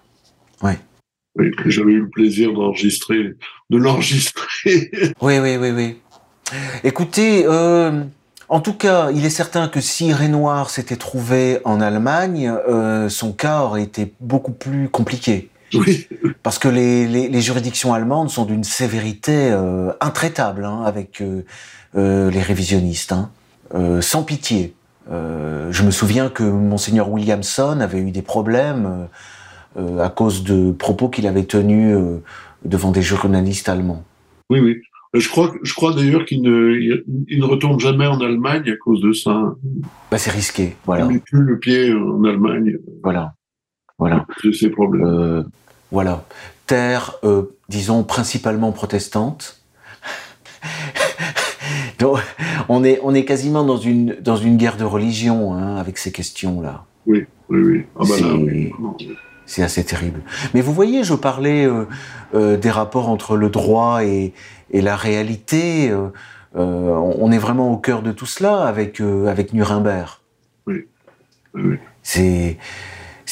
Ouais. Oui, j'avais eu le plaisir d'enregistrer, de l'enregistrer. oui, oui, oui, oui. Écoutez, euh, en tout cas, il est certain que si Renoir s'était trouvé en Allemagne, son cas aurait été beaucoup plus compliqué. Oui. Parce que les, les, les, juridictions allemandes sont d'une sévérité euh, intraitable hein, avec euh, euh, les révisionnistes, hein, euh, sans pitié. je me souviens que monseigneur Williamson avait eu des problèmes à cause de propos qu'il avait tenus devant des journalistes allemands. Oui, oui. Je crois, je crois d'ailleurs qu'il ne, il ne retourne jamais en Allemagne à cause de ça. Bah, c'est risqué, voilà. Il met plus le pied en Allemagne. Voilà. Voilà. De ces problèmes. Voilà. Terre, euh, disons, principalement protestante. Donc, on est, on est quasiment dans une, dans une guerre de religion hein, avec ces questions-là. Oui, oui, oui. Ah bah c'est assez terrible. Mais vous voyez, je parlais euh, euh, des rapports entre le droit et, et la réalité. on est vraiment au cœur de tout cela avec, avec Nuremberg. Oui. oui. C'est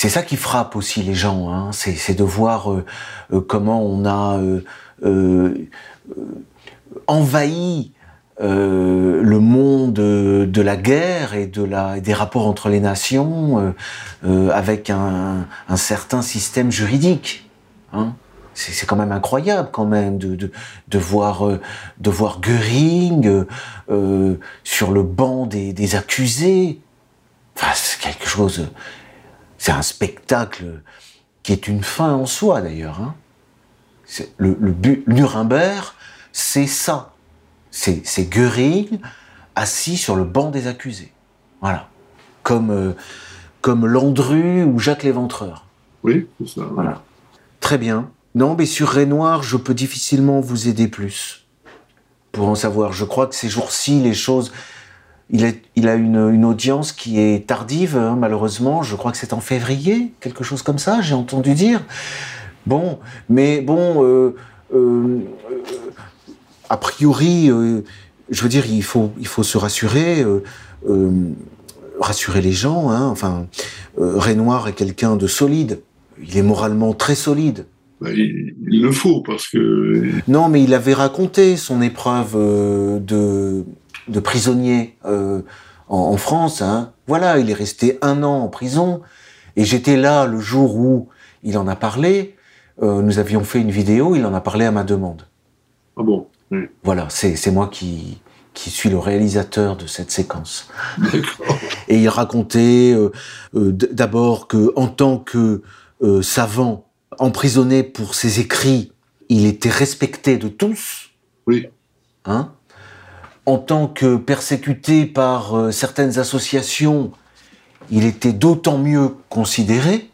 c'est ça qui frappe aussi les gens. Hein. C'est de voir euh, euh, comment on a euh, le monde de la guerre et de la, des rapports entre les nations avec un, un, certain système juridique. Hein c'est quand même incroyable quand même de, de, de voir euh, de voir euh, euh, sur le banc des, des accusés. Enfin, c'est quelque chose. C'est un spectacle qui est une fin en soi d'ailleurs. Hein. Le, le but, Nuremberg, c'est ça. C'est Göring assis sur le banc des accusés. Voilà. Comme, euh, comme Landru ou Jacques Léventreur. Oui, c'est ça. Voilà. Très bien. Non, mais sur Renoir, je peux difficilement vous aider plus. Pour en savoir, je crois que ces jours-ci, les choses. Il, est, il a une, une, audience qui est tardive, hein, malheureusement. Je crois que c'est en février, quelque chose comme ça, j'ai entendu dire. Bon, mais bon, euh, euh, a priori, euh, je veux dire, il faut, il faut se rassurer, euh, euh, rassurer les gens. Hein, enfin, Renoir est quelqu'un de solide. Il est moralement très solide. Ben, il, il, le faut parce que. Non, mais il avait raconté son épreuve euh, de, de prisonnier euh, en, en, France. Hein. Voilà, il est resté un an en prison. Et j'étais là le jour où il en a parlé. Euh, nous avions fait une vidéo, il en a parlé à ma demande. Ah bon? Oui. Voilà, c'est moi qui, qui suis le réalisateur de cette séquence. Et il racontait euh, d'abord que en tant que savant, emprisonné pour ses écrits, il était respecté de tous. Oui. Hein? En tant que persécuté par euh, certaines associations, il était d'autant mieux considéré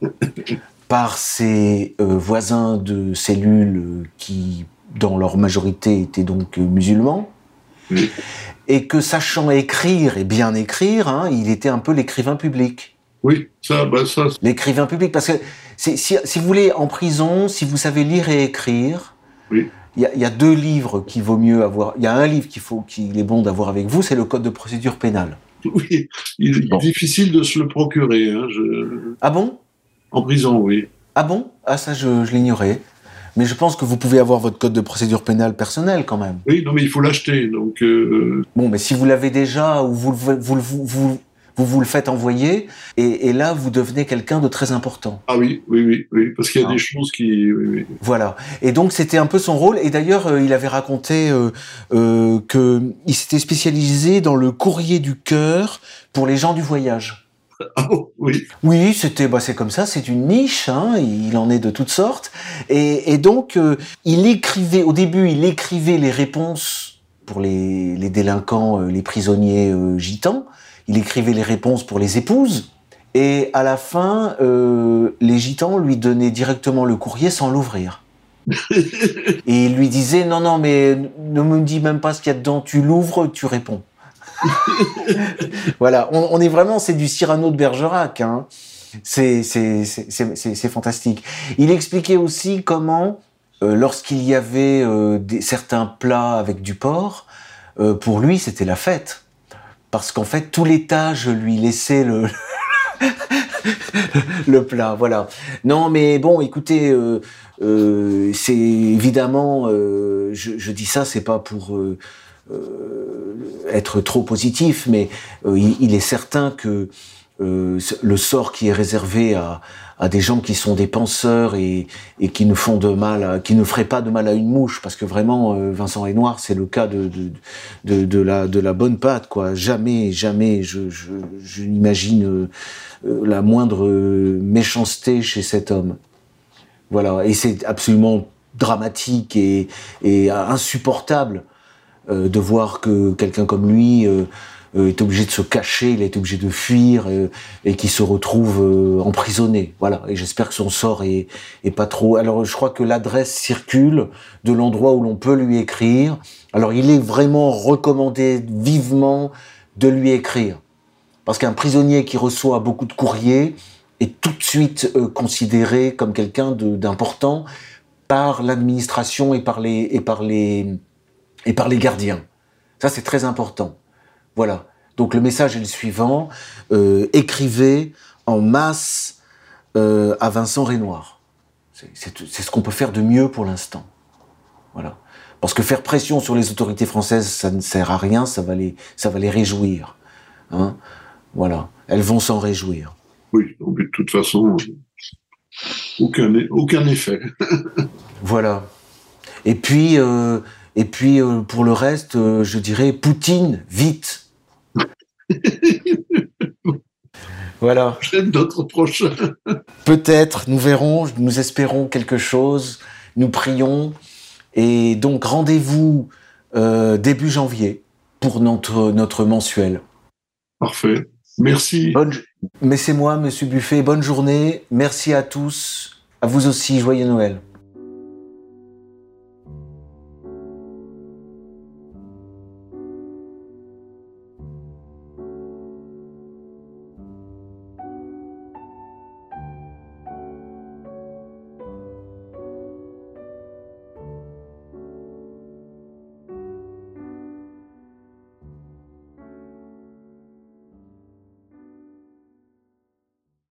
par ses euh, voisins de cellules qui, dans leur majorité, étaient donc euh, musulmans. Oui. Et que sachant écrire et bien écrire, hein, il était un peu l'écrivain public. Oui, ça, bah ça. L'écrivain public, parce que si, si, vous voulez en prison, si vous savez lire et écrire, oui. il y, a, y, a, deux livres qu'il vaut mieux avoir. Il y a un livre qu'il faut, qu'il est bon d'avoir avec vous, c'est le code de procédure pénale. Oui, il est bon. difficile de se le procurer. Hein, je... Ah bon? En prison, oui. Ah bon? Ah ça, je, je l'ignorais. Mais je pense que vous pouvez avoir votre code de procédure pénale personnel quand même. Oui, non, mais il faut l'acheter. Donc. Euh... Bon, mais si vous l'avez déjà ou vous, vous, vous, vous vous vous le faites envoyer, et, et là, vous devenez quelqu'un de très important. Ah oui, oui, oui, oui parce qu'il y a ah. des choses qui... Oui, oui. Voilà. Et donc, c'était un peu son rôle. Et d'ailleurs, euh, il avait raconté euh, euh, qu'il s'était spécialisé dans le courrier du cœur pour les gens du voyage. Ah bon, oui. Oui, c'était, bah, c'est comme ça, c'est une niche, hein, il en est de toutes sortes. Et, et donc, euh, il écrivait, au début, il écrivait les réponses pour les, les délinquants, les prisonniers gitans il écrivait les réponses pour les épouses. Et à la fin, euh, les gitans lui donnaient directement le courrier sans l'ouvrir. et il lui disait non non mais ne me dis même pas ce qu'il y a dedans, tu l'ouvres, tu réponds. voilà, on, est vraiment c'est du Cyrano de Bergerac. Hein. C'est fantastique. Il expliquait aussi comment euh, lorsqu'il y avait euh, certains plats avec du porc, euh, pour lui c'était la fête parce qu'en fait tout l'étage lui laissait le le plat voilà non mais bon écoutez c'est évidemment je, je, dis ça c'est pas pour être trop positif mais il, il, est certain que le sort qui est réservé à, des gens qui sont des penseurs et, qui ne font de mal, qui ne feraient pas de mal à une mouche, parce que vraiment euh, Vincent Renoir, c'est le cas de la bonne pâte, quoi. Jamais, jamais, je n'imagine euh, la moindre méchanceté chez cet homme. Voilà, et c'est absolument dramatique et insupportable euh, de voir que quelqu'un comme lui euh, euh, est obligé de se cacher, il est obligé de fuir et qui se retrouve emprisonné. Voilà. Et j'espère que son sort est, est pas trop. Alors je crois que l'adresse circule de l'endroit où l'on peut lui écrire. Alors il est vraiment recommandé vivement de lui écrire parce qu'un prisonnier qui reçoit beaucoup de courriers est tout de suite considéré comme quelqu'un d'important par l'administration et par les et par les et par les gardiens. Ça c'est très important. Voilà. Donc le message est le suivant écrivez en masse à Vincent Renoir. C'est ce qu'on peut faire de mieux pour l'instant. Voilà. Parce que faire pression sur les autorités françaises, ça ne sert à rien, ça va les, ça va les réjouir. Hein voilà. Elles vont s'en réjouir. Oui, de toute façon, aucun, aucun effet. voilà. Et puis, euh, et puis euh, pour le reste, euh, je dirais Poutine, vite. voilà. Peut-être, nous verrons, nous espérons quelque chose, nous prions. Et donc rendez-vous début janvier pour notre, notre mensuel. Parfait. Merci. Mais c'est moi, Monsieur Buffet. Bonne journée. Merci à tous. À vous aussi. Joyeux Noël.